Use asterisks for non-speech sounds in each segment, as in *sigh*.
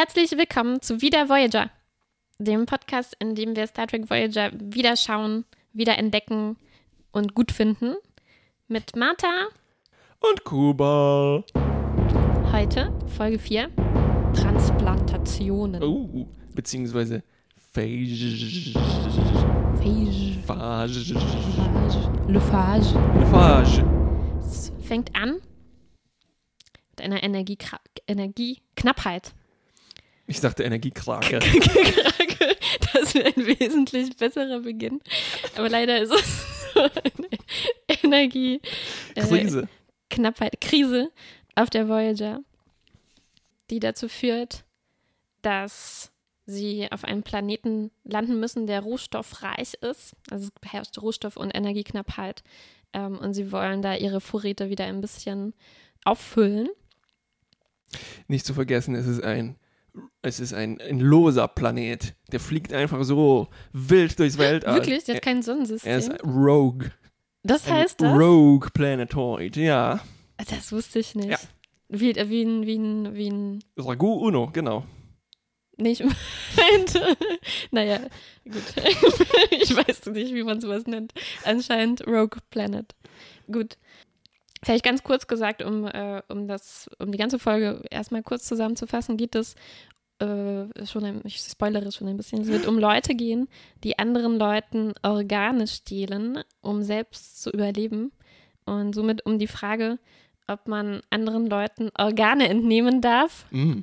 Herzlich willkommen zu Wieder Voyager, dem Podcast, in dem wir Star Trek Voyager wieder schauen, wieder entdecken und gut finden. Mit Martha. Und Kuba. Heute Folge 4: Transplantationen. Oh, beziehungsweise Phage. Phage. Phage. Le Phage. Phage. Es fängt an mit einer Energiekra Energieknappheit. Ich sagte *laughs* Energiekrake. das wäre ein wesentlich besserer Beginn. Aber leider ist es so eine Energie. äh, Krise. Knappheit, Krise auf der Voyager, die dazu führt, dass sie auf einem Planeten landen müssen, der rohstoffreich ist. Also es herrscht Rohstoff- und Energieknappheit. Ähm, und sie wollen da ihre Vorräte wieder ein bisschen auffüllen. Nicht zu vergessen, es ist ein, es ist ein, ein loser Planet. Der fliegt einfach so wild durchs Weltall. Wirklich, der hat kein Er Sonnensystem. ist Rogue. das Ein heißt das? Rogue Planetoid, ja. Das wusste ich nicht. Ja. Wie, äh, wie ein, wie ein, wie ein, Ragu Uno, genau. nicht *laughs* meinte. naja, gut. *laughs* ich weiß nicht, wie man sowas nennt. Anscheinend Rogue Planet. Gut. Vielleicht ganz kurz gesagt, um, äh, um, das, um die ganze Folge erstmal kurz zusammenzufassen, geht es äh, schon, ein, ich spoilere schon ein bisschen, es wird um Leute gehen, die anderen Leuten Organe stehlen, um selbst zu überleben. Und somit um die Frage, ob man anderen Leuten Organe entnehmen darf Mm,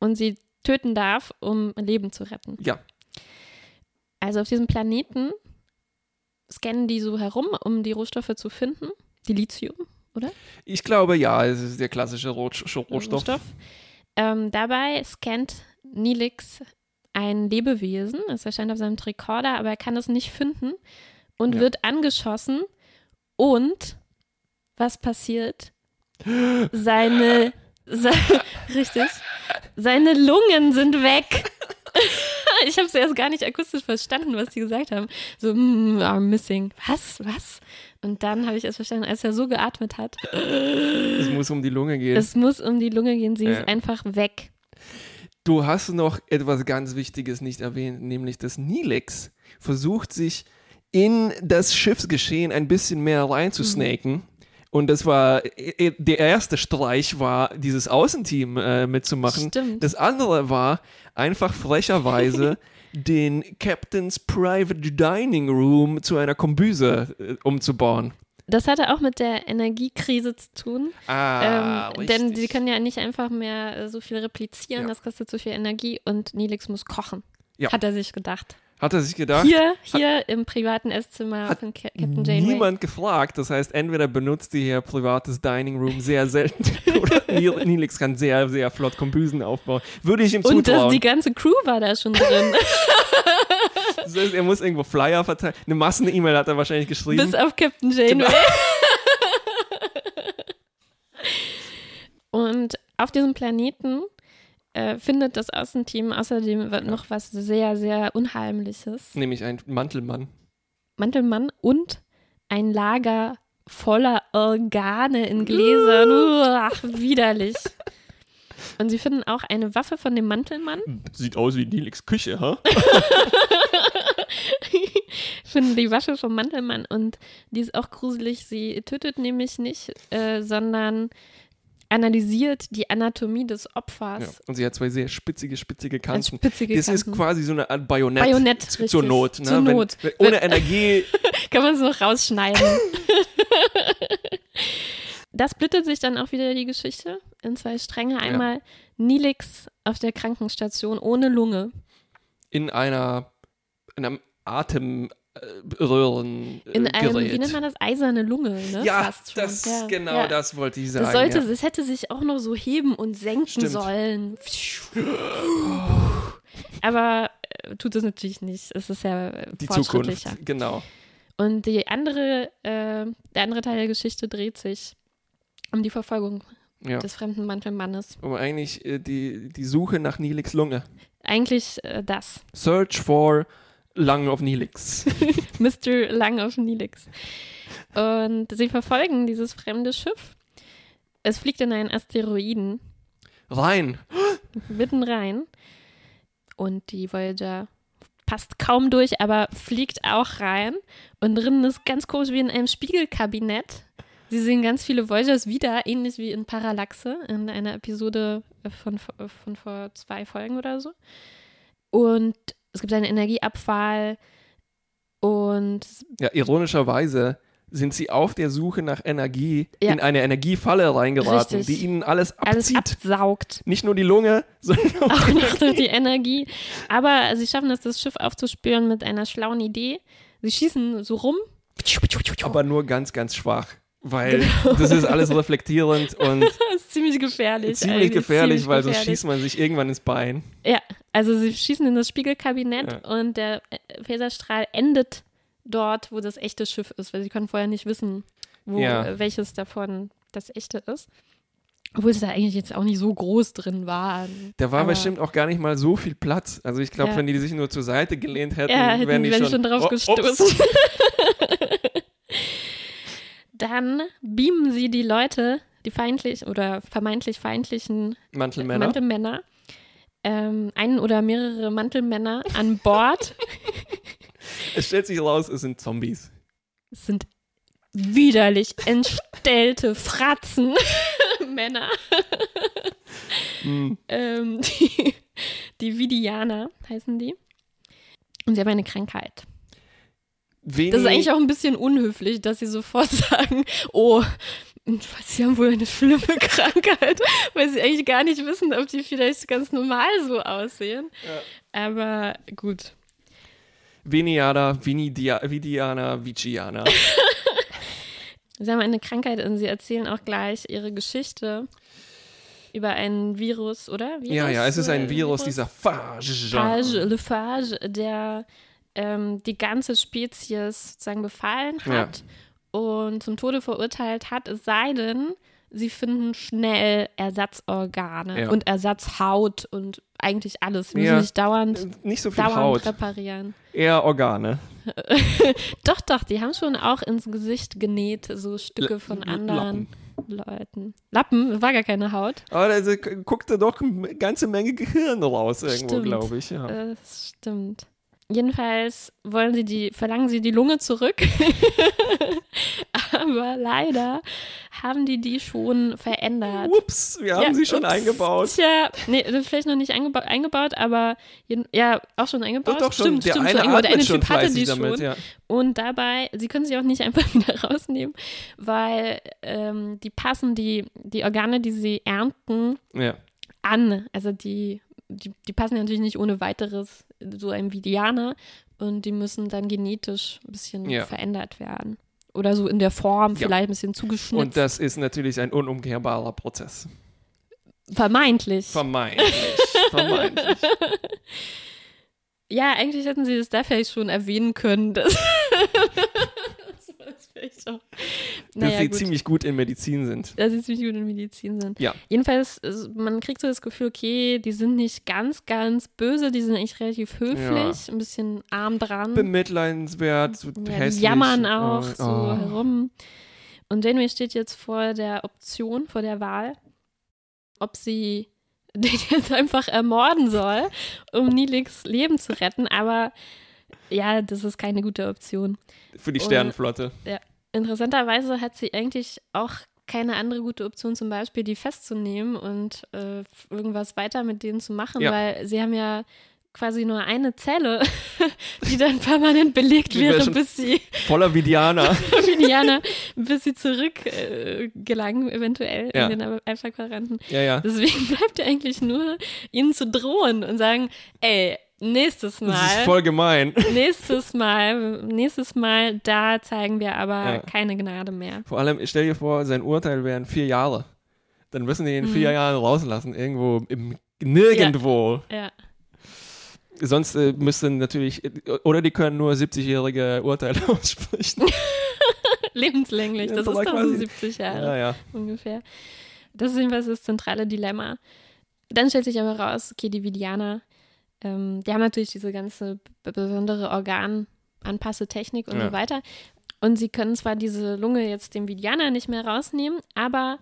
und sie töten darf, um Leben zu retten. ja, Also auf diesem Planeten scannen die so herum, um die Rohstoffe zu finden. Die Lithium, ich glaube ja, es ist der klassische Rohstoff. Rohstoff. Ähm, dabei scannt Nilix ein Lebewesen. Es erscheint auf seinem Tricorder, aber er kann es nicht finden und Ja. wird angeschossen. Und was passiert? *gasps* Seine, se *laughs* richtig, seine Lungen sind weg. *laughs* ich habe es erst gar nicht akustisch verstanden, was die gesagt haben. So, mm, are missing. Was? Was? Und dann habe ich erst verstanden, als er so geatmet hat. Es muss um die Lunge gehen. Es muss um die Lunge gehen, sie Ja. ist einfach weg. Du hast noch etwas ganz Wichtiges nicht erwähnt, nämlich dass Nilex versucht, sich in das Schiffsgeschehen ein bisschen mehr reinzusnaken. Und das war, der erste Streich war, dieses Außenteam äh, mitzumachen. Stimmt. Das andere war, einfach frecherweise *laughs* den Captain's Private Dining Room zu einer Kombüse äh, umzubauen. Das hatte auch mit der Energiekrise zu tun. Ah, ähm, denn sie können ja nicht einfach mehr äh, so viel replizieren, Ja. das kostet zu viel Energie und Nilix muss kochen. Ja. Hat er sich gedacht. Hat er sich gedacht? Hier, hier im privaten Esszimmer hat von Ca Captain Janeway. Niemand gefragt. Das heißt, entweder benutzt ihr hier privates Dining Room sehr selten *laughs* oder Nil- Nilix kann sehr, sehr flott Kombüsen aufbauen. Würde ich ihm Und das, zutrauen. die ganze Crew war da schon drin. *laughs* Das heißt, er muss irgendwo Flyer verteilen. Eine Massen-E-Mail hat er wahrscheinlich geschrieben. bis auf Captain Janeway. Genau. *laughs* Und auf diesem Planeten äh, findet das Außenteam außerdem noch was sehr, sehr Unheimliches. Nämlich ein Mantelmann. Mantelmann und ein Lager voller Organe in Gläsern. Uah, widerlich. *laughs* Und sie finden auch eine Waffe von dem Mantelmann, Sieht aus wie Nilix Küche, ha? *laughs* finden die Waffe vom Mantelmann und die ist auch gruselig. Sie tötet nämlich nicht, äh, sondern analysiert die Anatomie des Ja. Opfers. Und sie hat zwei sehr spitzige, spitzige Kanten. spitzige Das ist Kanten. quasi so eine Art Bajonett. Bajonett, Zur richtig. Not. Ne? Zur Wenn- Not. Wenn, ohne Energie. *laughs* Kann man es noch rausschneiden. *laughs* das splittet sich dann auch wieder die Geschichte in zwei Stränge. Einmal Nilix auf der Krankenstation ohne Lunge. in einer in einem Atemröhren äh, In einem, Gerät. wie nennt man das? Eiserne Lunge, ne? ja, das Ja, genau ja. das wollte ich sagen. Das sollte, ja. es hätte sich auch noch so heben und senken Stimmt. sollen. *gasps* Aber äh, tut es natürlich nicht. Es ist ja äh, die fortschrittlicher. Zukunft. Genau. Und die andere, äh, der andere Teil der Geschichte dreht sich um die Verfolgung Ja. des fremden Mantelmannes. Aber eigentlich äh, die, die Suche nach Nilix Lunge. Eigentlich äh, das. Search for Lung of Nilix. *laughs* Mr. Lang auf Nilix. Und sie verfolgen dieses fremde Schiff. Es fliegt in einen Asteroiden rein. mitten rein. Und die Voyager passt kaum durch, aber fliegt auch rein. Und drinnen ist ganz komisch wie in einem Spiegelkabinett. Sie sehen ganz viele Voyagers wieder, ähnlich wie in Parallaxe, in einer Episode von, von vor zwei Folgen oder so. Und es gibt einen Energieabfall und Ja, ironischerweise sind sie auf der Suche nach Energie Ja. in eine Energiefalle reingeraten, Richtig. die ihnen alles alles abzieht. absaugt. Nicht nur die Lunge, *laughs* sondern auch auch noch durch die Energie. Aber sie schaffen es, das Schiff aufzuspüren mit einer schlauen Idee. Sie schießen so rum. aber nur ganz, ganz schwach. Weil Genau. das ist alles reflektierend *laughs* und Das ist ziemlich gefährlich. ziemlich eigentlich, gefährlich, ziemlich weil sonst gefährlich. schießt man sich irgendwann ins Bein. Ja, also sie schießen in das Spiegelkabinett und der Phaserstrahl endet dort, wo das echte Schiff ist, weil sie können vorher nicht wissen, wo Ja. welches davon das echte ist. Obwohl es da eigentlich jetzt auch nicht so groß drin war. Da war Aber- bestimmt auch gar nicht mal so viel Platz. Also ich glaube, Ja. wenn die sich nur zur Seite gelehnt hätten, Ja, hätten wären die wären schon, schon drauf Oh, gestoßen. *laughs* Dann beamen sie die Leute, die feindlich oder vermeintlich feindlichen Mantelmänner. Mantelmänner, ähm, einen oder mehrere Mantelmänner an Bord. *laughs* es stellt sich raus, es sind Zombies. Es sind widerlich entstellte Fratzen *laughs* Männer. Hm. ähm, die, die Vidianer heißen die. Und sie haben eine Krankheit. Wenig, Das ist eigentlich auch ein bisschen unhöflich, dass sie sofort *laughs* sagen, oh, sie haben wohl eine schlimme *laughs* Krankheit, weil sie eigentlich gar nicht wissen, ob die vielleicht ganz normal so aussehen. Aber gut. Veniana, Vinidia, Vidiana, Viciana. *laughs* Sie haben eine Krankheit und sie erzählen auch gleich ihre Geschichte über einen Virus, oder? Virus? ja, ja, es ist ein Äh, Virus, dieser Phage. Phage, Le Phage, der ähm, die ganze Spezies sozusagen befallen Ja. hat und zum Tode verurteilt hat, es sei denn, sie finden schnell Ersatzorgane Ja. und Ersatzhaut und eigentlich alles. Sie müssen Ja. nicht dauernd, Nicht so viel dauernd Haut, reparieren. eher Organe. *laughs* Doch, doch, die haben schon auch ins Gesicht genäht, so Stücke L- von anderen Leuten. Lappen, war gar keine Haut. Aber da da guckt da doch eine ganze Menge Gehirn raus irgendwo, glaube ich. Ja. Das stimmt. Jedenfalls wollen sie die, verlangen sie die Lunge zurück. *laughs* Aber leider haben die die schon verändert. Ups, wir haben Ja, sie schon ups. eingebaut. Tja, nee, vielleicht noch nicht eingeba eingebaut, aber ja, auch schon eingebaut. Doch, doch, schon. stimmt, der stimmt, eine. Der eine schon Typ hatte die damit, schon. ja. Und dabei, sie können sie auch nicht *laughs* einfach wieder rausnehmen, weil ähm, die passen die, die Organe, die sie ernten, ja. an. Also die, die, die passen ja natürlich nicht ohne weiteres so einem Vidianer und die müssen dann genetisch ein bisschen Ja. verändert werden. Oder so in der Form Ja. vielleicht ein bisschen zugeschnitzt. Und das ist natürlich ein unumkehrbarer Prozess. Vermeintlich. Vermeintlich. *laughs* Vermeintlich. ja, eigentlich hätten sie das da vielleicht schon erwähnen können. Dass vielleicht auch. Dass Naja, sie gut. ziemlich gut in Medizin sind. dass sie ziemlich gut in Medizin sind. Ja. Jedenfalls, man kriegt so das Gefühl, okay, die sind nicht ganz, ganz böse, die sind eigentlich relativ höflich, ein bisschen arm dran. Bemitleidenswert, so Ja, die hässlich. jammern auch Oh, so oh. herum. Und Janeway steht jetzt vor der Option, vor der Wahl, ob sie *laughs* den jetzt einfach ermorden soll, um Nilix Leben zu retten. Aber ja, das ist keine gute Option. Für die Und- Sternenflotte. Interessanterweise hat sie eigentlich auch keine andere gute Option, zum Beispiel die festzunehmen und äh, irgendwas weiter mit denen zu machen, Ja. weil sie haben ja quasi nur eine Zelle, *laughs* die dann permanent belegt Die wär wäre, bis sie Voller Vidianer. *laughs* Indianer, bis sie zurück äh, gelangen, eventuell Ja. in den Alpha-Quadranten. ja, ja. Deswegen *laughs* bleibt ja eigentlich nur, ihnen zu drohen und sagen, ey, nächstes Das ist Mal, voll gemein. *laughs* nächstes Mal, nächstes Mal, da zeigen wir aber Ja. keine Gnade mehr. Vor allem, stell dir vor, sein Urteil wären vier Jahre. Dann müssen die ihn in Mhm. vier Jahren rauslassen. Irgendwo im Nirgendwo. Ja. Sonst äh, müssten natürlich, oder die können nur 70-jährige Urteile *laughs* aussprechen. *laughs* Lebenslänglich, Ja, das ist doch so quasi- 70 Jahre Ja, ja. ungefähr. Das ist jedenfalls das zentrale Dilemma. Dann stellt sich aber raus, okay, die Vidianer, ähm, die haben natürlich diese ganze besondere Organanpassetechnik und Ja. so weiter. Und sie können zwar diese Lunge jetzt dem Vidianer nicht mehr rausnehmen, aber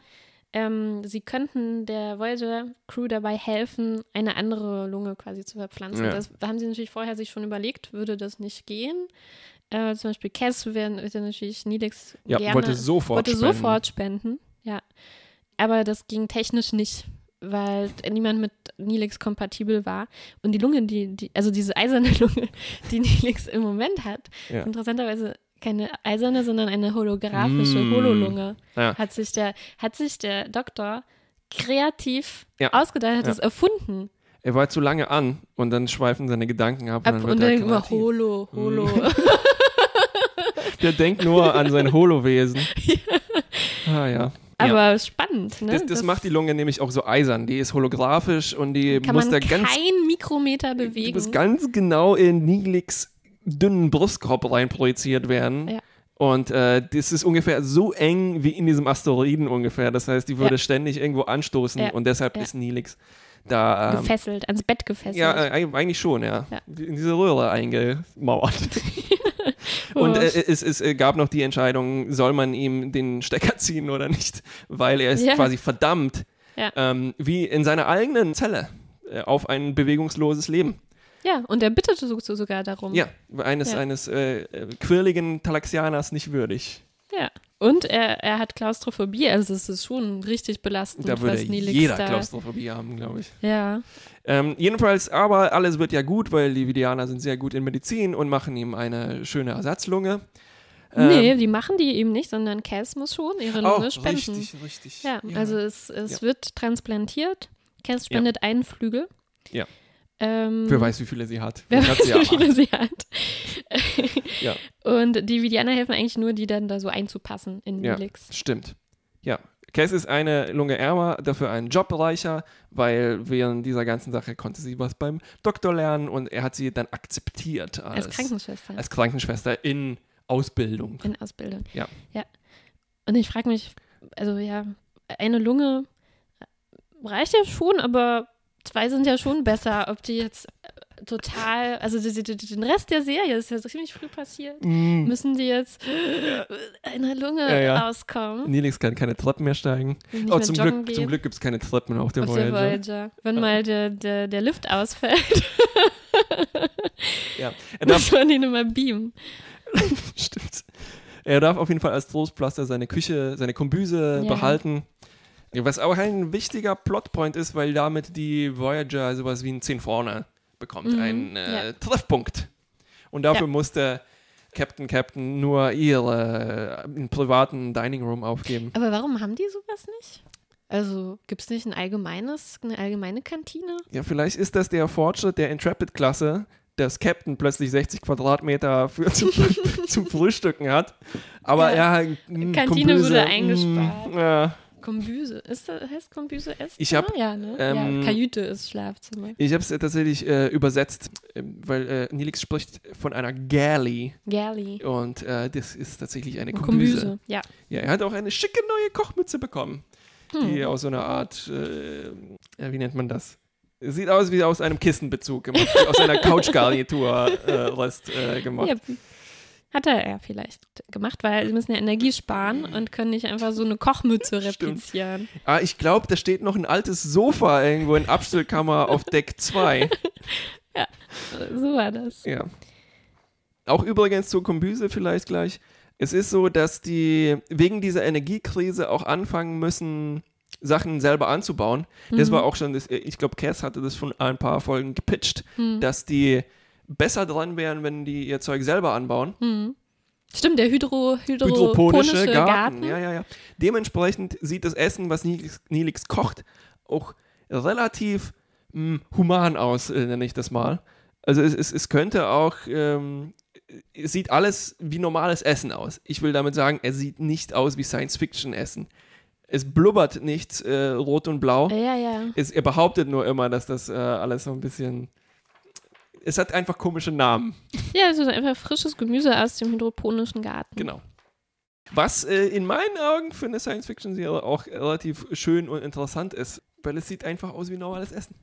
ähm, sie könnten der Voyager-Crew dabei helfen, eine andere Lunge quasi zu verpflanzen. Ja. Das haben sie natürlich vorher sich schon überlegt, würde das nicht gehen. Äh, zum Beispiel Cass wäre wäre natürlich Nilix Ja, gerne, wollte sofort wollte spenden. sofort spenden. Ja. Aber das ging technisch nicht, weil niemand mit Nilix kompatibel war. Und die Lunge, die, die, also diese eiserne *laughs* Lunge, die Nilix im Moment hat, Ja. interessanterweise keine eiserne, sondern eine holographische Mm. Hololunge, Ja. hat sich der, hat sich der Doktor kreativ Ja. ausgedacht, hat Ja. es erfunden. Er war zu lange an und dann schweifen seine Gedanken ab. Ab und und dann wird dann er immer. Holo, Holo. *laughs* *laughs* Der denkt nur an sein Holowesen. Ah ja. Aber spannend, ne? Das, das, macht die Lunge nämlich auch so eisern. Die ist holographisch und die kann muss man da ganz, kein Mikrometer die bewegen. muss ganz genau in Nilix dünnen Brustkorb rein projiziert werden. Ja. Und äh, das ist ungefähr so eng wie in diesem Asteroiden ungefähr. Das heißt, die würde Ja. ständig irgendwo anstoßen Ja. und deshalb Ja. ist Nilix da. Ähm, gefesselt, ans Bett gefesselt. ja, äh, eigentlich schon, ja. Ja. In diese Röhre eingemauert. *laughs* Und Oh, äh, es, es äh, gab noch die Entscheidung, soll man ihm den Stecker *laughs* ziehen oder nicht, weil er ist Ja. quasi verdammt, Ja. ähm, wie in seiner eigenen Zelle, äh, auf ein bewegungsloses Leben. ja, und er bittete so, so sogar darum. Ja, eines, Ja. eines äh, quirligen Talaxianers nicht würdig. Ja. Und er, er hat Klaustrophobie, also es ist schon richtig belastend, Da würde was Nilix jeder da... Klaustrophobie haben, glaube ich. Ja, Ähm, jedenfalls, aber alles wird ja gut, weil die Vidianer sind sehr gut in Medizin und machen ihm eine schöne Ersatzlunge. Ähm, nee, die machen die eben nicht, sondern Cass muss schon ihre Lunge oh, spenden. richtig, richtig. Ja, also es, es Ja. wird transplantiert. Cass spendet einen Flügel. Ja. Ähm, Wer weiß, wie viele sie hat. Wer weiß, ja wie viele sie hat. *laughs* Ja. Und die Vidianer helfen eigentlich nur, die dann da so einzupassen in Ja. Nilix. Stimmt. Ja. Cass ist eine Lunge ärmer, dafür ein Job reicher, weil während dieser ganzen Sache konnte sie was beim Doktor lernen und er hat sie dann akzeptiert als, Als Krankenschwester als Krankenschwester in Ausbildung. in Ausbildung. Ja. Ja. Und ich frage mich, also ja, eine Lunge reicht ja schon, aber zwei sind ja schon besser. Ob die jetzt total, also den Rest der Serie ist ja ziemlich früh passiert. Mm. Müssen die jetzt einer Lunge Ja, ja. auskommen? Nilix kann keine Treppen mehr steigen. Oh, zum Glück, zum Glück gibt es keine Treppen auf der auf Voyager. der Voyager. Wenn mal der, der, der Lift ausfällt, Ja. *laughs* Er darf, muss man ihn immer beamen. *laughs* stimmt. Er darf auf jeden Fall als Trostpflaster seine Küche, seine Kombüse Ja. behalten. Was auch ein wichtiger Plotpoint ist, weil damit die Voyager sowas wie ein 10 vorne bekommt, Mhm, einen äh, ja. Treffpunkt. Und dafür Ja. musste Captain Captain nur ihre äh, privaten Dining Room aufgeben. Aber warum haben die sowas nicht? Also gibt es nicht ein allgemeines, eine allgemeine Kantine? Ja, vielleicht ist das der Fortschritt der Intrepid-Klasse, dass Captain plötzlich 60 Quadratmeter für *laughs* zum, zum Frühstücken hat. Aber Ja. ja, Kantine Kombüse, wurde mh, eingespart. Ja. Kombüse. Ist das, heißt Kombüse Esszimmer? Ich hab, ja, ne? ähm, ja, Kajüte ist Schlafzimmer. Ich habe es tatsächlich äh, übersetzt, äh, weil äh, Nilix spricht von einer Galley Galley. und äh, das ist tatsächlich eine Kombüse. Kombüse. Ja. Ja, er hat auch eine schicke neue Kochmütze bekommen, Hm. die aus so einer Art, äh, ja, wie nennt man das? Sieht aus wie aus einem Kissenbezug gemacht, aus einer Couchgarnitur äh, Rest äh, gemacht. ja. Hat er ja vielleicht gemacht, weil sie müssen ja Energie sparen und können nicht einfach so eine Kochmütze Stimmt. replizieren. Ah, ich glaube, da steht noch ein altes Sofa irgendwo in Abstellkammer auf Deck 2. *laughs* So war das. Ja. Auch übrigens zur Kombüse vielleicht gleich. Es ist so, dass die wegen dieser Energiekrise auch anfangen müssen, Sachen selber anzubauen. Das Mhm. war auch schon, das, ich glaube, Cass hatte das schon ein paar Folgen gepitcht, Hm. dass die besser dran wären, wenn die ihr Zeug selber anbauen. Hm. Stimmt, der Hydro, Hydroponische hydroponische Garten. Garten. Ja, ja, ja. Dementsprechend sieht das Essen, was Nilix, Nilix kocht, auch relativ mh, human aus, äh, nenne ich das mal. Also es, es, es könnte auch, ähm, es sieht alles wie normales Essen aus. Ich will damit sagen, es sieht nicht aus wie Science-Fiction-Essen. Es blubbert nicht äh, rot und blau. Ja, ja. Es, er behauptet nur immer, dass das äh, alles so ein bisschen. Es hat einfach komische Namen. Ja, also einfach frisches Gemüse aus dem hydroponischen Garten. Genau. Was äh, in meinen Augen für eine Science-Fiction-Serie auch relativ schön und interessant ist, weil es sieht einfach aus wie normales Essen.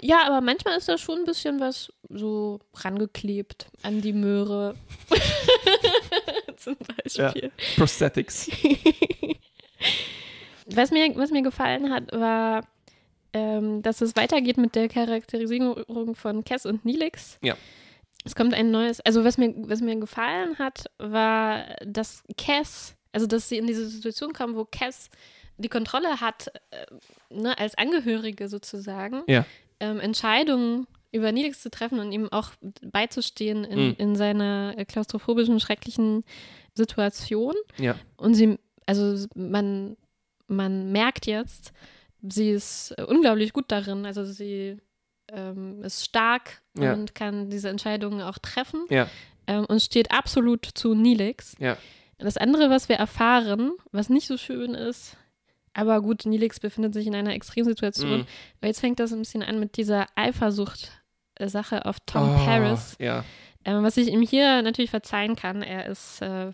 Ja, aber manchmal ist da schon ein bisschen was so rangeklebt an die Möhre. *laughs* Zum Beispiel. Prosthetics. *laughs* Was mir, was mir gefallen hat, war, ähm, dass es weitergeht mit der Charakterisierung von Cass und Nilix. Ja. Es kommt ein neues, also was mir, was mir gefallen hat, war, dass Cass, also dass sie in diese Situation kommen, wo Cass die Kontrolle hat, äh, ne, als Angehörige sozusagen, Ja. ähm, Entscheidungen über Nilix zu treffen und ihm auch beizustehen in, Mhm. in seiner klaustrophobischen, schrecklichen Situation. Ja. Und sie, also man, man merkt jetzt, sie ist äh, unglaublich gut darin. Also sie ähm, ist stark Ja. und kann diese Entscheidungen auch treffen Ja. ähm, und steht absolut zu Nilix. Ja. Das andere, was wir erfahren, was nicht so schön ist, aber gut, Nilix befindet sich in einer Extremsituation. Mhm. Aber jetzt fängt das ein bisschen an mit dieser Eifersucht-Sache auf Tom Oh, Paris, Ja. ähm, was ich ihm hier natürlich verzeihen kann. Er ist, äh,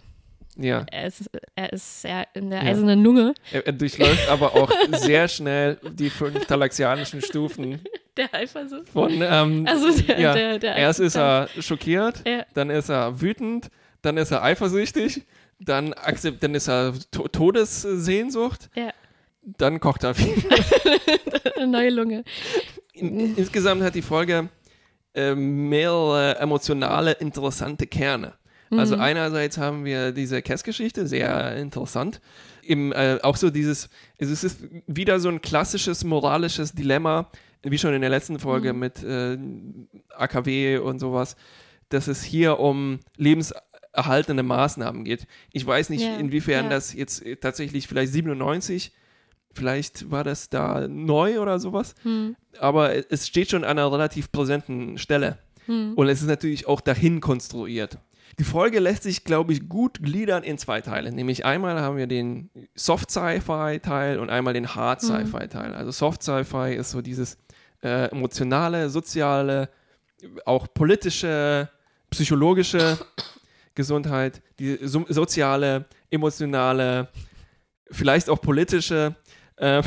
Ja. er ist, er ist ja in der Ja. eisernen Lunge Er, er durchläuft aber auch sehr schnell die fünf talaxianischen Stufen *laughs* der Eifersucht. von ähm, Also der, ja. der, der Erst ist er schockiert, Ja. dann ist er wütend, dann ist er eifersüchtig, dann, akzept, dann ist er to Todessehnsucht, Ja. dann kocht er viel. *laughs* eine neue Lunge. In, insgesamt hat die Folge äh, mehrere emotionale, interessante Kerne. Also Mhm. einerseits haben wir diese Cass-Geschichte, sehr interessant. Im, äh, auch so dieses, es ist wieder so ein klassisches moralisches Dilemma, wie schon in der letzten Folge Mhm. mit äh, AKW und sowas, dass es hier um lebenserhaltende Maßnahmen geht. Ich weiß nicht, Ja, inwiefern ja. das jetzt tatsächlich vielleicht 97, vielleicht war das da neu oder sowas, Hm. aber es steht schon an einer relativ präsenten Stelle. Hm. Und es ist natürlich auch dahin konstruiert. Die Folge lässt sich, glaube ich, gut gliedern in zwei Teile. Nämlich einmal haben wir den Soft-Sci-Fi-Teil und einmal den Hard-Sci-Fi-Teil. Also Soft-Sci-Fi ist so dieses äh, emotionale, soziale, auch politische, psychologische *coughs* Gesundheit, die so soziale, emotionale, vielleicht auch politische. Äh,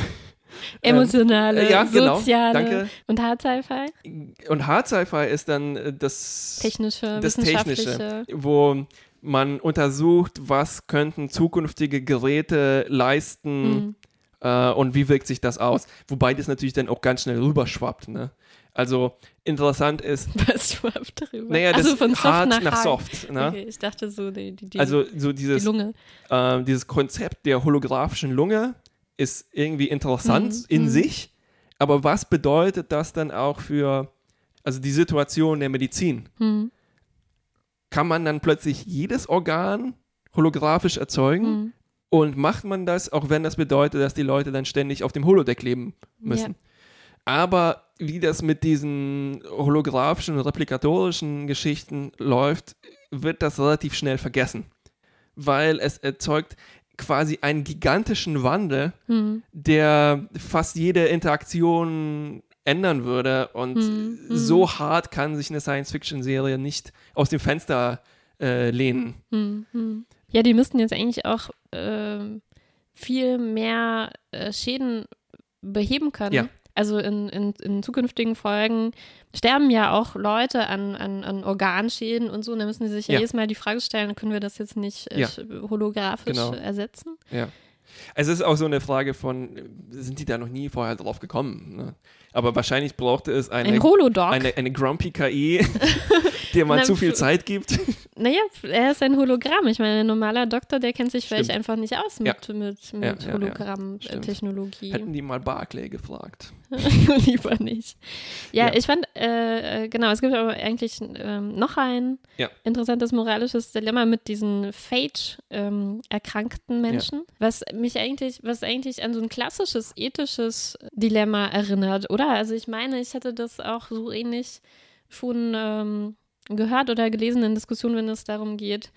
Emotionale, äh, ja, genau. soziale Danke. und Hard Sci-Fi, Und Hard Sci-Fi ist dann äh, das technische, das. Technische, wo man untersucht, was könnten zukünftige Geräte leisten Hm. äh, und wie wirkt sich das aus. Wobei das natürlich dann auch ganz schnell rüberschwappt. Ne? Also interessant ist, *laughs* Was schwappt darüber? naja, das also von Soft hart nach, nach. Soft. Ne? Okay, ich dachte so, die, die, die, Also so die dieses, Lunge. äh, dieses Konzept der holographischen Lunge ist irgendwie interessant Mhm, in mhm. sich, aber was bedeutet das dann auch für also die Situation der Medizin? Hm. kann man dann plötzlich jedes Organ holographisch erzeugen Hm. und macht man das, auch wenn das bedeutet, dass die Leute dann ständig auf dem Holodeck leben müssen. Aber wie das mit diesen holographischen, replikatorischen Geschichten läuft, wird das relativ schnell vergessen, weil es erzeugt quasi einen gigantischen Wandel, Hm. der fast jede Interaktion ändern würde. Und Mhm, mhm. so hart kann sich eine Science-Fiction-Serie nicht aus dem Fenster äh, lehnen. Hm. Hm. Ja, die müssten jetzt eigentlich auch ähm, viel mehr äh, Schäden beheben können. Ja. Also in, in, in zukünftigen Folgen sterben ja auch Leute an, an, an Organschäden und so. Und da müssen sie sich ja, Ja. jedes Mal die Frage stellen, können wir das jetzt nicht äh, Ja. holographisch Genau. ersetzen? Ja. Es ist auch so eine Frage von, sind die da noch nie vorher drauf gekommen? Ne? Aber wahrscheinlich brauchte es eine, Ein Holodog. eine, eine Grumpy KI, *laughs* der man Na, zu viel Zeit gibt. *laughs* Naja, er ist ein Hologramm. Ich meine, ein normaler Doktor, der kennt sich vielleicht einfach nicht aus mit, mit, mit Ja, ja, ja. Hologramm-Technologie. Hätten die mal Barclay gefragt. *laughs* Lieber nicht. Ja, Ja. ich fand, äh, äh, genau, es gibt aber eigentlich ähm, noch ein Ja. interessantes moralisches Dilemma mit diesen Phage-erkrankten Menschen, was mich eigentlich, was eigentlich an so ein klassisches ethisches Dilemma erinnert, oder? Also ich meine, ich hatte das auch so ähnlich schon ähm, gehört oder gelesen in Diskussionen, wenn es darum geht,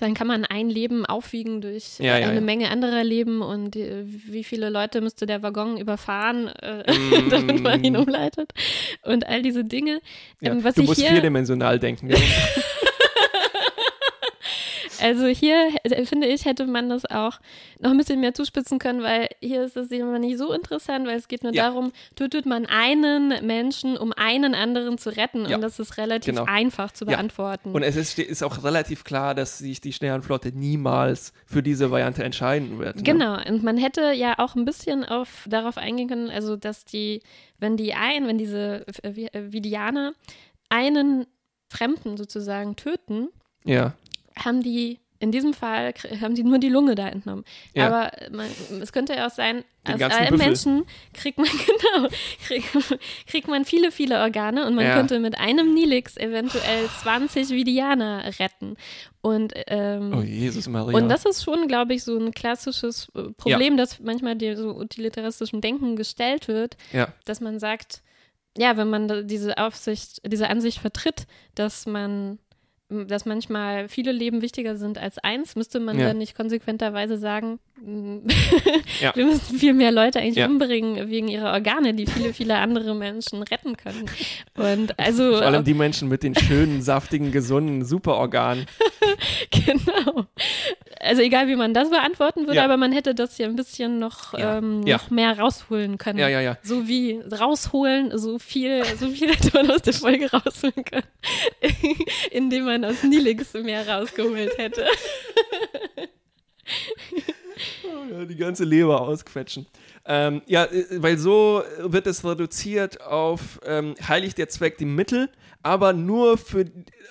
dann kann man ein Leben aufwiegen durch Ja, ja, eine ja. Menge anderer Leben und äh, wie viele Leute müsste der Waggon überfahren, äh, *laughs* Mm. damit man ihn umleitet und all diese Dinge. Ähm, was du ich musst hier, vierdimensional denken. *laughs* Ja. Also hier, äh, finde ich, hätte man das auch noch ein bisschen mehr zuspitzen können, weil hier ist es immer nicht so interessant, weil es geht nur Ja. darum, tötet man einen Menschen, um einen anderen zu retten. Ja. Und das ist relativ Genau. einfach zu Ja. beantworten. Und es ist, ist auch relativ klar, dass sich die Sternenflotte niemals für diese Variante entscheiden wird. Ne? Genau, und man hätte ja auch ein bisschen auf, darauf eingehen können, also dass die, wenn die ein, wenn diese äh, äh, Vidianer einen Fremden sozusagen töten, Ja, haben die in diesem Fall haben die nur die Lunge da entnommen. Ja. Aber man, es könnte ja auch sein, Den aus Büffel. Menschen kriegt man *laughs* genau kriegt, *laughs* kriegt man viele viele Organe und man Ja. könnte mit einem Nilix eventuell 20 Vidianer retten. Und ähm, oh Jesus Maria. und das ist schon, glaube ich, so ein klassisches äh, Problem, das manchmal dir so utilitaristischem Denken gestellt wird, ja, dass man sagt, ja, wenn man diese Aufsicht, diese Ansicht vertritt, dass man dass manchmal viele Leben wichtiger sind als eins, müsste man Ja. dann nicht konsequenterweise sagen, mm, *laughs* Ja. wir müssen viel mehr Leute eigentlich Ja. umbringen wegen ihrer Organe, die viele, viele andere Menschen retten können. Und also vor allem die Menschen mit den schönen, saftigen, gesunden Superorganen. *laughs* Genau. Also egal, wie man das beantworten würde, Ja. aber man hätte das ja ein bisschen noch, Ja. ähm, Ja. noch mehr rausholen können. Ja, ja, ja. So wie rausholen, so viel, so viel hätte man *laughs* aus der Folge rausholen können, *laughs* indem man aus Nilix mehr rausgeholt hätte. *laughs* Die ganze Leber ausquetschen. Ähm, ja, äh, weil so wird es reduziert auf ähm, heiligt der Zweck die Mittel, aber nur für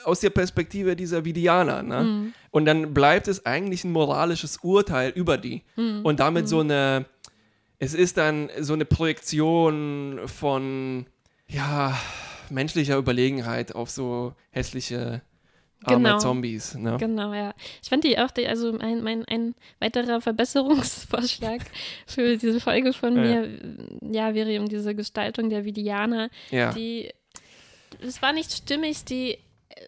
aus der Perspektive dieser Vidianer. Ne? Mhm. Und dann bleibt es eigentlich ein moralisches Urteil über die. Mhm. Und damit so eine, es ist dann so eine Projektion von, ja, menschlicher Überlegenheit auf so hässliche arme Genau. Zombies. Ne? Genau, ja. Ich fand die auch, die, also mein, mein, ein weiterer Verbesserungsvorschlag *laughs* für diese Folge von Ja. mir, ja, wäre eben diese Gestaltung der Vidianer, Ja. die, es war nicht stimmig, die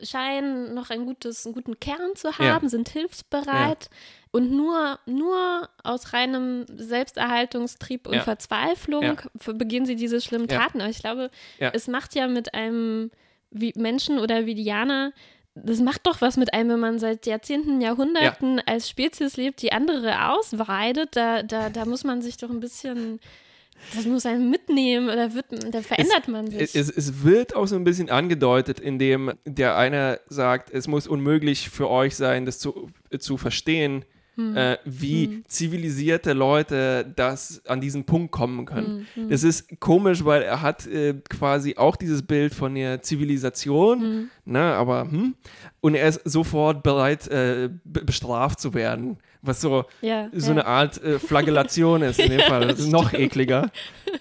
scheinen noch ein gutes, einen guten Kern zu haben, sind hilfsbereit und nur, nur aus reinem Selbsterhaltungstrieb und Ja. Verzweiflung Ja. begehen sie diese schlimmen Ja. Taten. Aber ich glaube, Ja. es macht ja mit einem wie Menschen oder Vidianer das macht doch was mit einem, wenn man seit Jahrzehnten, Jahrhunderten als Spezies lebt, die andere ausweidet. Da, da, da muss man sich doch ein bisschen, das muss einen mitnehmen oder wird, da verändert man sich. Es, es, es wird auch so ein bisschen angedeutet, indem der eine sagt, es muss unmöglich für euch sein, das zu, zu verstehen, Hm. äh, wie zivilisierte Leute das an diesen Punkt kommen können. Hm, Das ist komisch, weil er hat äh, quasi auch dieses Bild von der Zivilisation, Hm. ne, aber hm, und er ist sofort bereit, äh, be- bestraft zu werden, was so ja, so ja. eine Art äh, Flagellation ist in dem *laughs* Fall. Das ist noch ekliger.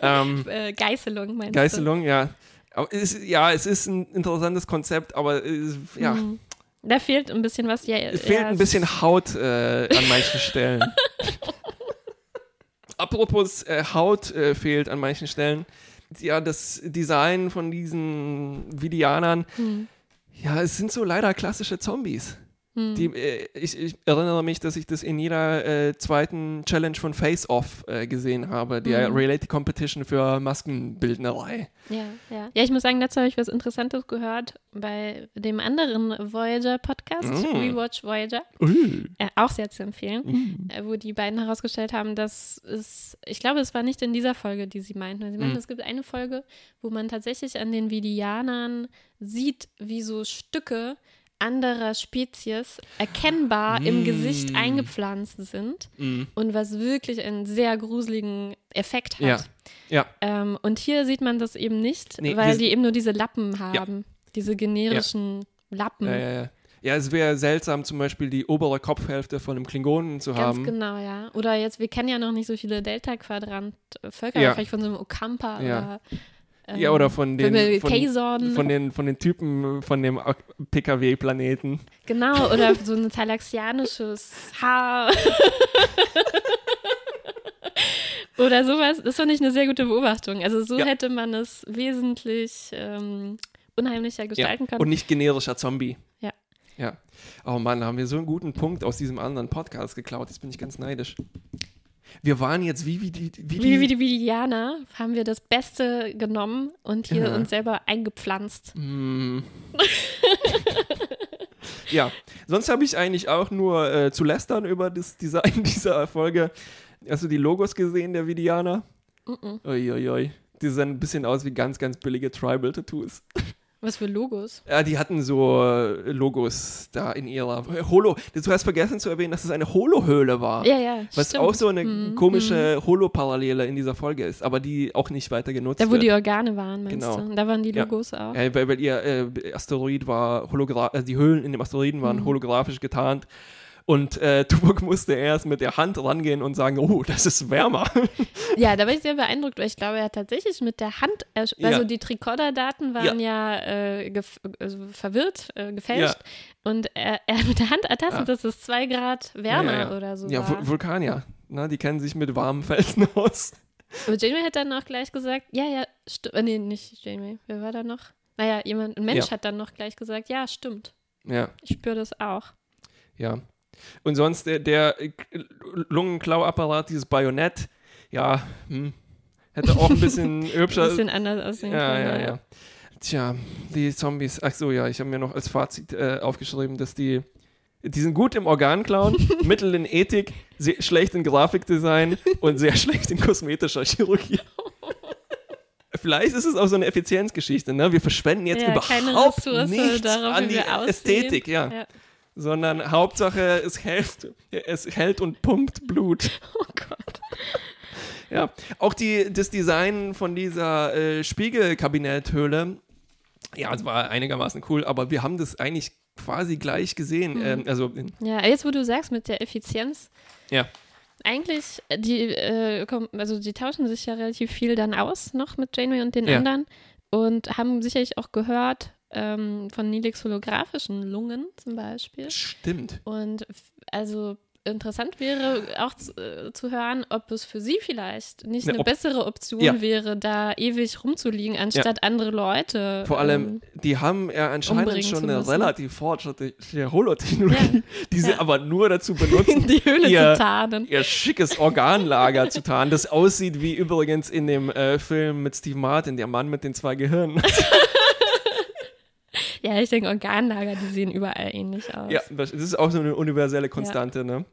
Ähm, *laughs* äh, Geißelung meinst Geißelung, ja. Aber es, ja, es ist ein interessantes Konzept, aber es, ja, du? Da fehlt ein bisschen was. Ja, es fehlt ja, ein bisschen Haut äh, an manchen Stellen. *laughs* Apropos äh, Haut äh, fehlt an manchen Stellen. Ja, das Design von diesen Vidianern, Hm. ja, es sind so leider klassische Zombies. Hm. Die, äh, ich, ich erinnere mich, dass ich das in jeder äh, zweiten Challenge von Face Off äh, gesehen habe, der Mhm. Reality Competition für Maskenbildnerei. Ja, ja. Ja, ich muss sagen, dazu habe ich was Interessantes gehört bei dem anderen Voyager-Podcast, Mm. Rewatch Voyager. Ui. Äh, auch sehr zu empfehlen, Mhm. äh, wo die beiden herausgestellt haben, dass es, ich glaube, es war nicht in dieser Folge, die sie meinten. Sie meinten, Mhm. es gibt eine Folge, wo man tatsächlich an den Vidianern sieht, wie so Stücke anderer Spezies erkennbar im Mm. Gesicht eingepflanzt sind Mhm. und was wirklich einen sehr gruseligen Effekt hat. Ja. Ja. Ähm, und hier sieht man das eben nicht, Nee, weil die eben nur diese Lappen haben, diese generischen Lappen. Ja, ja, ja. Ja, es wäre seltsam, zum Beispiel die obere Kopfhälfte von einem Klingonen zu Ganz haben. genau, ja. Oder jetzt, wir kennen ja noch nicht so viele Delta-Quadrant-Völker, Ja. vielleicht von so einem Okampa Ja. oder Ja, oder von den, von, von, den, von den Typen von dem PKW-Planeten. Genau, *laughs* oder so ein talaxianisches Haar. *laughs* oder sowas. Das fand ich eine sehr gute Beobachtung. Also so Ja. hätte man es wesentlich ähm, unheimlicher gestalten Ja. können. Und nicht generischer Zombie. Ja. Ja. Oh Mann, da haben wir so einen guten Punkt aus diesem anderen Podcast geklaut. Jetzt bin ich ganz neidisch. Wir waren jetzt wie, wie die. Wie die Wie, wie die Vidianer haben wir das Beste genommen und hier Ja. uns selber eingepflanzt. Mm. *laughs* Ja, sonst habe ich eigentlich auch nur äh, zu lästern über das Design *laughs* dieser Folge. Hast du die Logos gesehen, der Vidianer? Mhm. Uiuiui. Die sehen ein bisschen aus wie ganz, ganz billige Tribal-Tattoos. *laughs* Was für Logos? Ja, die hatten so äh, Logos da in ihrer Holo. Du hast vergessen zu erwähnen, dass es eine Holo-Höhle war. Ja, ja. Was stimmt. auch so eine Mhm, komische Holo-Parallele in dieser Folge ist, aber die auch nicht weiter genutzt Da, wo wird. die Organe waren, meinst Genau. du? Da waren die Ja. Logos auch. Ja, weil, weil ihr äh, Asteroid war holographisch, also die Höhlen in dem Asteroiden waren Mhm. holographisch getarnt. Und äh, *laughs* Tuvok musste erst mit der Hand rangehen und sagen, oh, das ist wärmer. *laughs* Ja, da war ich sehr beeindruckt, weil ich glaube, er hat tatsächlich mit der Hand, ersch- Ja. also die Tricorder-Daten waren ja, äh, gef also verwirrt, äh, gefälscht. Und er, er hat mit der Hand ertastet, dass es zwei Grad wärmer Ja, ja, ja. oder so ja, war. Vul Vulkanier. Na, die kennen sich mit warmen Felsen *laughs* aus. Aber Janeway hat dann auch gleich gesagt, ja, ja, stimmt. Nee, nicht Janeway. Wer war da noch? Naja, jemand, ein Mensch Ja. hat dann noch gleich gesagt, ja, stimmt. Ja, Ich spüre das auch. ja. Und sonst der, der äh, Lungenklauapparat, dieses Bajonett, ja, hm, hätte auch ein bisschen Ein *laughs* hübscher. bisschen anders aussehen Ja, können. ja, ja. Tja, die Zombies. Ach so, ja, ich habe mir noch als Fazit äh, aufgeschrieben, dass die, die sind gut im Organklauen, *laughs* mittel in Ethik, sehr schlecht in Grafikdesign und sehr schlecht in kosmetischer Chirurgie. *laughs* Vielleicht ist es auch so eine Effizienzgeschichte, ne? Wir verschwenden jetzt Ja, keine überhaupt nichts darauf, an wie die. Ästhetik, ja. Ja. Sondern Hauptsache, es hält, es hält und pumpt Blut. *laughs* Oh Gott. Ja, auch die, das Design von dieser äh, Spiegelkabinetthöhle, ja, es war einigermaßen cool, aber wir haben das eigentlich quasi gleich gesehen. Mhm. Ähm, also, Ja, jetzt wo du sagst mit der Effizienz, ja, eigentlich, äh, die, äh, also die tauschen sich ja relativ viel dann aus noch mit Janeway und den Ja. anderen und haben sicherlich auch gehört ähm, von Nilix holographischen Lungen zum Beispiel. stimmt. Und also interessant wäre auch zu, äh, zu hören, ob es für sie vielleicht nicht Ne, eine ob- bessere Option Ja. wäre, da ewig rumzuliegen, anstatt andere Leute. Vor allem, ähm, die haben ja anscheinend schon eine relativ fortschrittliche Holotechnologie, die sie Ja. aber nur dazu benutzen, *laughs* die Höhle ihr- zu tarnen. ihr schickes Organlager zu tarnen, das aussieht wie übrigens in dem äh, Film mit Steve Martin, der Mann mit den zwei Gehirnen. *laughs* Ja, ich denke, Organlager, die sehen überall ähnlich aus. Ja, das ist auch so eine universelle Konstante, ne?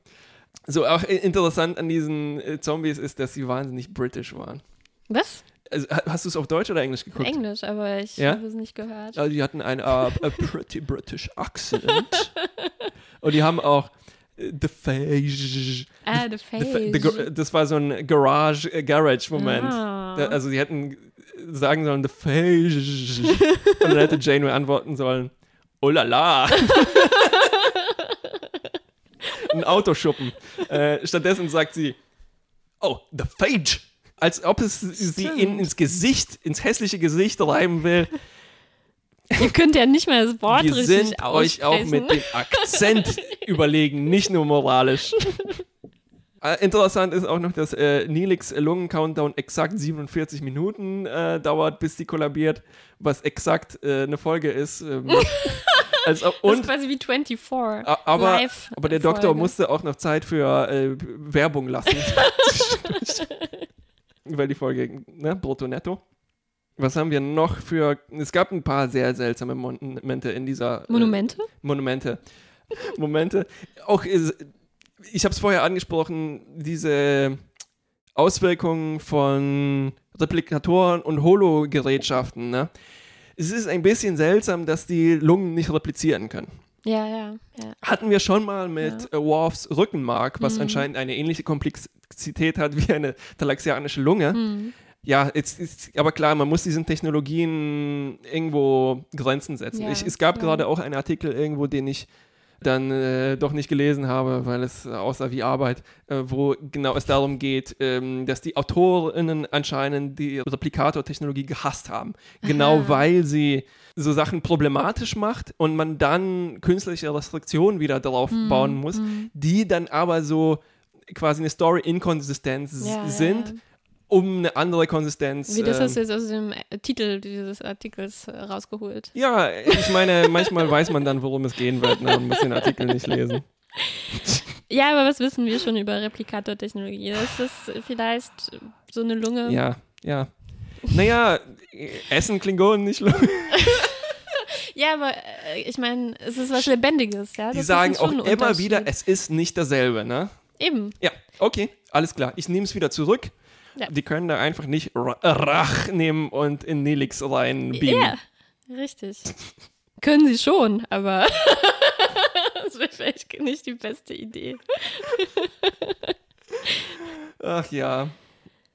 So, auch interessant an diesen äh, Zombies ist, dass sie wahnsinnig britisch waren. Was? Also, ha- hast du es auf Deutsch oder Englisch geguckt? Englisch, aber ich Ja? habe es nicht gehört. Also, die hatten ein uh, a pretty British accent. *laughs* Und die haben auch äh, the face. Ah, the gar- das war so ein Garage, äh, Garage-Moment. Da, also, die hätten sagen sollen, the face. Und dann hätte Janeway antworten sollen, oh la la. *laughs* Ein Autoschuppen. Äh, stattdessen sagt sie, oh, the phage. Als ob es sie in, ins Gesicht, ins hässliche Gesicht reiben will. Ihr könnt ja nicht mal das Wort Wir richtig sind euch auch mit dem Akzent *laughs* überlegen, nicht nur moralisch. Äh, Interessant ist auch noch, dass äh, Nilix Lungen-Countdown exakt 47 Minuten äh, dauert, bis die kollabiert, was exakt äh, eine Folge ist. Ähm, *laughs* als ob, das und ist quasi wie 24. a- aber, Live aber der Doktor musste auch noch Zeit für äh, Werbung lassen. *laughs* Weil die Folge, ne, brutto netto. Was haben wir noch für. Es gab ein paar sehr seltsame Monumente in dieser. äh, Monumente? Monumente. Momente. Auch, ich habe es vorher angesprochen, diese Auswirkungen von Replikatoren und Holo-Gerätschaften. Ne? Es ist ein bisschen seltsam, dass die Lungen nicht replizieren können. Ja, ja, ja. Hatten wir schon mal mit äh, Worfs Rückenmark, was Mhm. anscheinend eine ähnliche Komplexität hat wie eine talaxianische Lunge. Hm. Ja, jetzt ist aber klar, man muss diesen Technologien irgendwo Grenzen setzen. Ja, ich, es gab ja. gerade auch einen Artikel irgendwo, den ich dann äh, doch nicht gelesen habe, weil es aussah wie Arbeit, äh, wo genau es darum geht, ähm, dass die AutorInnen anscheinend die Replikator-Technologie gehasst haben. Genau Aha. weil sie so Sachen problematisch macht und man dann künstliche Restriktionen wieder drauf Hm, bauen muss, hm. die dann aber so quasi eine Story-Inkonsistenz Ja, sind, Ja. Um eine andere Konsistenz. Wie das ähm, hast du jetzt aus dem äh, Titel dieses Artikels äh, rausgeholt. ja, ich meine, manchmal weiß man dann, worum es gehen wird, ne, und muss den Artikel nicht lesen. *laughs* Ja, aber was wissen wir schon über Replikator-Technologie? Das ist vielleicht so eine Lunge. Ja, ja. Naja, Essen Klingonen nicht. lo- *laughs* Ja, aber äh, ich meine, es ist was Lebendiges, ja. Die Das ist sagen auch immer wieder, es ist nicht dasselbe, ne? Eben. Ja, okay, alles klar. Ich nehme es wieder zurück. Ja. Die können da einfach nicht Ra- Rach nehmen und in Nelix rein beamen. Ja, richtig. *laughs* Können sie schon, aber *laughs* das wäre vielleicht nicht die beste Idee. Ach ja.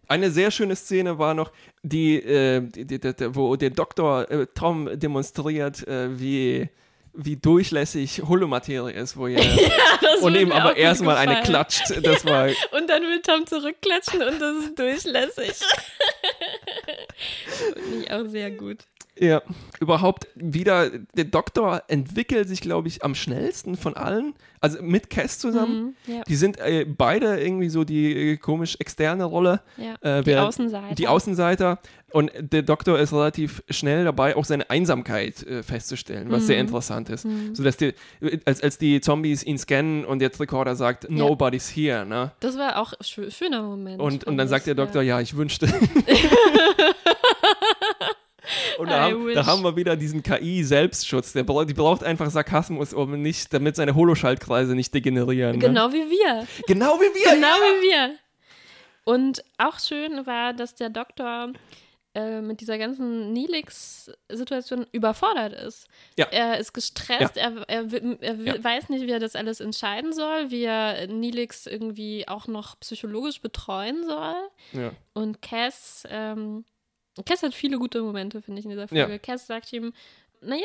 Eine sehr schöne Szene war noch, die, äh, die, die, die, wo der Doktor äh, Tom demonstriert, äh, wie, wie durchlässig Holomaterie ist, wo er *laughs* Das und mir aber erstmal eine klatscht. Das war Und dann will Tom zurückklatschen und das ist durchlässig. *laughs* Finde ich auch sehr gut. Ja, überhaupt wieder, der Doktor entwickelt sich, glaube ich, am schnellsten von allen. Also mit Cass zusammen. Mhm, ja. Die sind äh, beide irgendwie so die äh, komisch externe Rolle. Ja, Äh, die Außenseiter. Die Außenseiter. Und der Doktor ist relativ schnell dabei, auch seine Einsamkeit äh, festzustellen, was Mhm. sehr interessant ist. So dass die, als, als die Zombies ihn scannen und der Tricorder sagt, nobody's here, ne? Das war auch ein schö- schöner Moment. Und, und dann ich, sagt der Doktor, ja, ich wünschte. *laughs* *laughs* Und da haben, da haben wir wieder diesen KI-Selbstschutz. Der die braucht einfach Sarkasmus, um nicht, damit seine Holoschaltkreise nicht degenerieren. Ne? Genau wie wir. Genau wie wir. Genau wie wir. Und auch schön war, dass der Doktor äh, mit dieser ganzen Nilix-Situation überfordert ist. Ja. Er ist gestresst, er, er, er wi- Ja. weiß nicht, wie er das alles entscheiden soll, wie er Nilix irgendwie auch noch psychologisch betreuen soll. Ja. Und Cass, ähm, Cass hat viele gute Momente, finde ich, in dieser Ja. Folge. Cass sagt ihm, naja,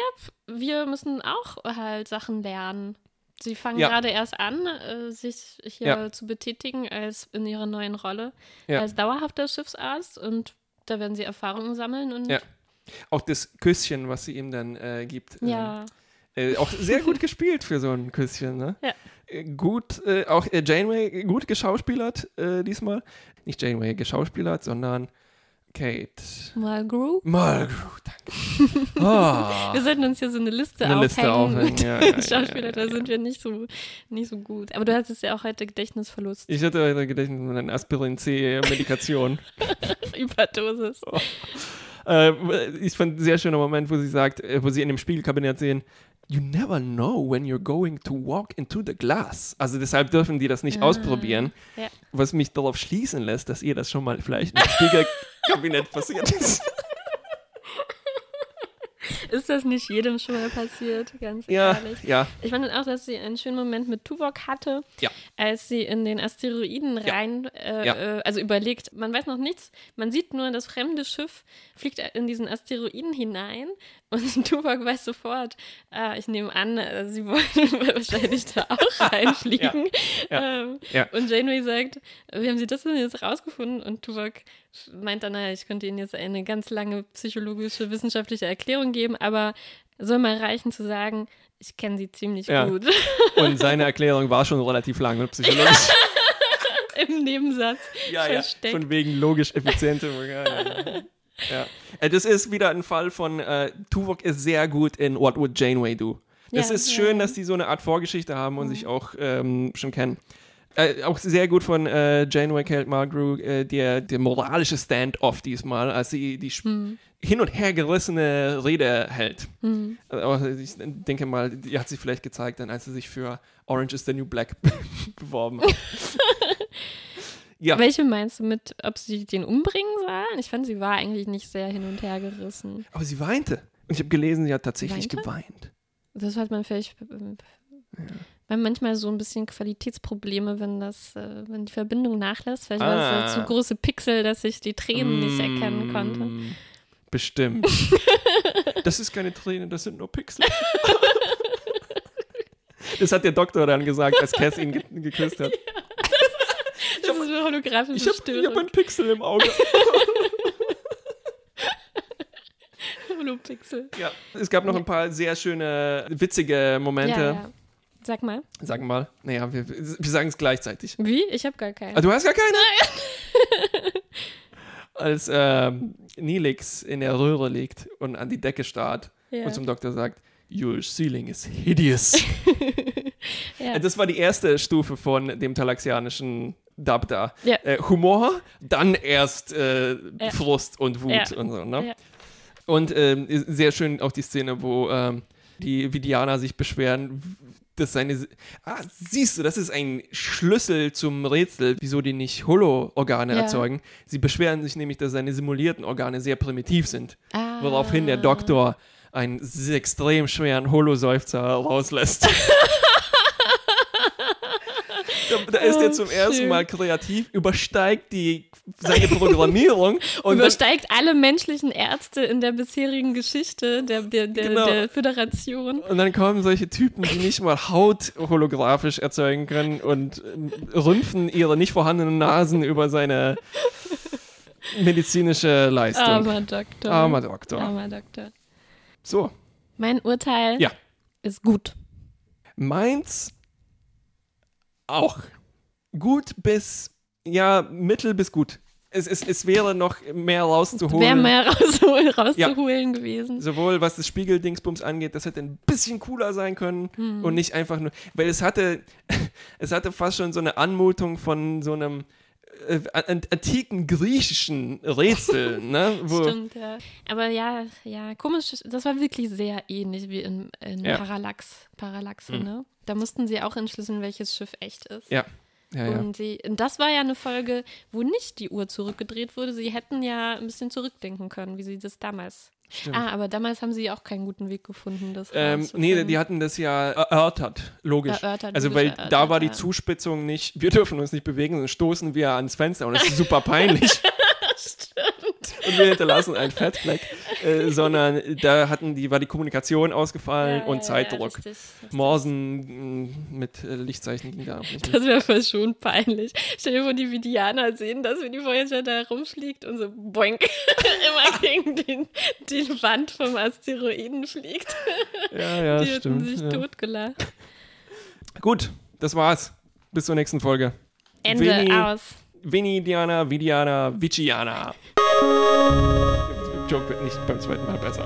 wir müssen auch halt Sachen lernen. Sie fangen Ja. gerade erst an, äh, sich hier Ja. zu betätigen als in ihrer neuen Rolle Ja. als dauerhafter Schiffsarzt und da werden sie Erfahrungen sammeln und Ja. Auch das Küsschen, was sie ihm dann äh, gibt. ähm, ja. Äh, auch sehr gut gespielt für so ein Küsschen, ne? Ja. Äh, Gut, äh, auch äh, Janeway gut geschauspielert äh, diesmal. Nicht Janeway geschauspielert, sondern Kate. Mulgrew. Mulgrew, danke. *laughs* Ah, Wir sollten uns hier so eine Liste eine aufhängen. Liste aufhängen. mit Ja, ja, *laughs* ja, Schauspieler, ja, da sind wir nicht so, nicht so gut. Aber du hattest ja auch heute Gedächtnisverlust. Ich hatte heute Gedächtnis mit einer Aspirin-C-Medikation. *laughs* Überdosis. äh, ich fand ein sehr schöner Moment, wo sie sagt, äh, wo sie in dem Spiegelkabinett sehen, You never know when you're going to walk into the glass. Also deshalb dürfen die das nicht Ah, ausprobieren. Was mich darauf schließen lässt, dass ihr das schon mal vielleicht im Spiegelkabinett passiert ist. *laughs* Ist das nicht jedem schon mal passiert, ganz Ja, ehrlich? ja, Ich fand auch, dass sie einen schönen Moment mit Tuvok hatte, Ja. als sie in den Asteroiden Ja. rein, äh, Ja. äh, also überlegt, man weiß noch nichts, man sieht nur, das fremde Schiff fliegt in diesen Asteroiden hinein und *laughs* Tuvok weiß sofort, ah, ich nehme an, äh, sie wollen *laughs* wahrscheinlich da auch *laughs* reinfliegen. Ähm. Und Janeway sagt, wie haben Sie das denn jetzt rausgefunden? Und Tuvok meint dann, naja, ich könnte Ihnen jetzt eine ganz lange psychologische, wissenschaftliche Erklärung geben, aber soll mal reichen zu sagen, ich kenne Sie ziemlich Ja. gut. *laughs* Und seine Erklärung war schon relativ lang und psychologisch. *laughs* Im Nebensatz. ja, ja, versteckt. von wegen logisch effiziente. Ja, ja. ja. Äh, Das ist wieder ein Fall von äh, Tuvok ist sehr gut in What Would Janeway Do. Das Ja, ist ja, schön, ja. Mhm. dass die so eine Art Vorgeschichte haben und sich auch ähm, schon kennen. Äh, auch sehr gut von äh, Janeway Kelt Margrew, äh, der, der moralische Stand-off diesmal, als sie die Mhm. Hin und her gerissene Rede hält. Also, aber ich denke mal, die hat sich vielleicht gezeigt, dann als sie sich für Orange is the New Black *laughs* beworben hat. *laughs* ja, Welche meinst du mit, ob sie den umbringen sollen? Ich fand, sie war eigentlich nicht sehr hin und her gerissen. aber sie weinte. Und ich habe gelesen, sie hat tatsächlich Weinte? geweint. Das hat man vielleicht. äh, Weil manchmal so ein bisschen Qualitätsprobleme, wenn das, äh, wenn die Verbindung nachlässt. Vielleicht war Ah. es äh, zu große Pixel, dass ich die Tränen nicht erkennen konnte. Mm, Bestimmt. *laughs* das ist keine Träne, das sind nur Pixel. *laughs* das hat der Doktor dann gesagt, als Cass ihn ge geküsst hat. *laughs* Das ist eine holographische Ich habe Störung. hab einen Pixel im Auge. Holopixel. ja. Es gab noch ein paar sehr schöne, witzige Momente. Ja, ja. Sag mal. Wir mal. Naja, wir, wir sagen es gleichzeitig. Wie? Ich habe gar keinen. Ah, du hast gar keine? Als ähm, Nilix in der Röhre liegt und an die Decke starrt Ja. und zum Doktor sagt, Your ceiling is hideous. *laughs* Ja. Das war die erste Stufe von dem talaxianischen Dub da. Ja. Äh, Humor, dann erst äh, Ja. Frust und Wut und so. Ne? Und ähm, sehr schön auch die Szene, wo ähm, die Vidianer sich beschweren, dass seine. Ah, siehst du, das ist ein Schlüssel zum Rätsel, wieso die nicht Holo-Organe Ja. erzeugen. Sie beschweren sich nämlich, dass seine simulierten Organe sehr primitiv sind. Ah. Woraufhin der Doktor einen extrem schweren Holo-Seufzer rauslässt. *laughs* da, ist er Oh, zum ersten. Mal kreativ, übersteigt die, seine Programmierung *laughs* und Übersteigt alle menschlichen Ärzte in der bisherigen Geschichte der, der, der, Genau. der Föderation. und dann kommen solche Typen, die nicht mal Haut holographisch erzeugen können und rümpfen ihre nicht vorhandenen Nasen über seine medizinische Leistung. Armer Doktor. Armer Doktor. Armer Doktor. So, Mein Urteil Ja. ist gut. Meins auch. Gut bis, ja, mittel bis gut. Es, es, es wäre noch mehr rauszuholen. Wäre mehr rausholen, rauszuholen gewesen. Sowohl was das Spiegeldingsbums angeht, das hätte ein bisschen cooler sein können Hm. und nicht einfach nur, weil es hatte, *laughs* es hatte fast schon so eine Anmutung von so einem äh, an- antiken griechischen Rätsel, *laughs* ne? Wo, Stimmt, ja. Aber ja, ja, komisch, das war wirklich sehr ähnlich wie in, in Ja. Parallax, Parallaxe, Mhm. ne? Da mussten sie auch entschlüsseln, welches Schiff echt ist. Ja, ja, ja. Und, sie, und das war ja eine Folge, wo nicht die Uhr zurückgedreht wurde. Sie hätten ja ein bisschen zurückdenken können, wie sie das damals. Stimmt. Ah, aber damals haben sie auch keinen guten Weg gefunden, das Ähm, nee, die hatten das ja erörtert, logisch. Erörtert, also, weil erörtert, da war die. Zuspitzung nicht, wir dürfen uns nicht bewegen, sonst stoßen wir ans Fenster und das ist super peinlich. *laughs* und wir hinterlassen einen Fettfleck, äh, sondern da hatten die, war die Kommunikation ausgefallen Ja, und Zeitdruck. Ja, richtig, richtig. Morsen mh, mit äh, Lichtzeichen ging da auch nicht. Das wäre schon peinlich. Stell dir vor, die Vidianer sehen das, wie die Voyager da rumfliegt und so boink, *laughs* immer gegen den, die Wand vom Asteroiden fliegt. Ja, ja, die hätten stimmt. sich ja. totgelacht. Gut, das war's. Bis zur nächsten Folge. Ende Veni- aus. Vini, Diana, Vidiana, Viciana. Der Joke wird nicht beim zweiten Mal besser.